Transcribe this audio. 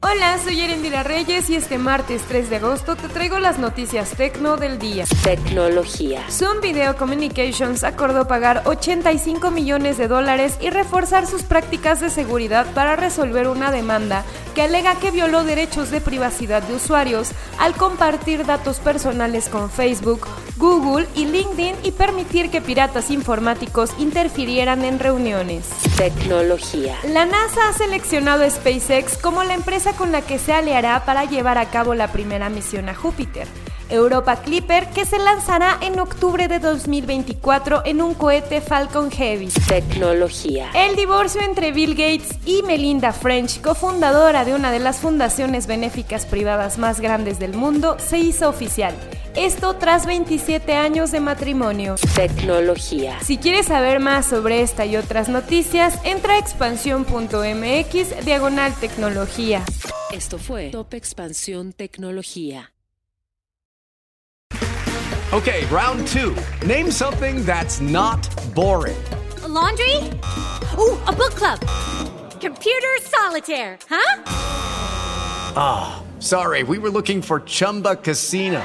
Hola, soy Erendira Reyes y este martes 3 de agosto te traigo las noticias tecno del día. Tecnología. Zoom Video Communications acordó pagar 85 millones de dólares y reforzar sus prácticas de seguridad para resolver una demanda que alega que violó derechos de privacidad de usuarios al compartir datos personales con Facebook, Google y LinkedIn y permitir que piratas informáticos interfirieran en reuniones. Tecnología. La NASA ha seleccionado a SpaceX como la empresa con la que se aliará para llevar a cabo la primera misión a Júpiter. Europa Clipper, que se lanzará en octubre de 2024 en un cohete Falcon Heavy. Tecnología. El divorcio entre Bill Gates y Melinda French, cofundadora de una de las fundaciones benéficas privadas más grandes del mundo, se hizo oficial. Esto tras 27 años de matrimonio. Tecnología. Si quieres saber más sobre esta y otras noticias, entra a expansión.mx diagonal tecnología. Esto fue Top Expansión Tecnología. Okay, round two. Name something that's not boring. A laundry? Ooh, a book club. Computer solitaire, huh? Ah, sorry, we were looking for Chumba Casino.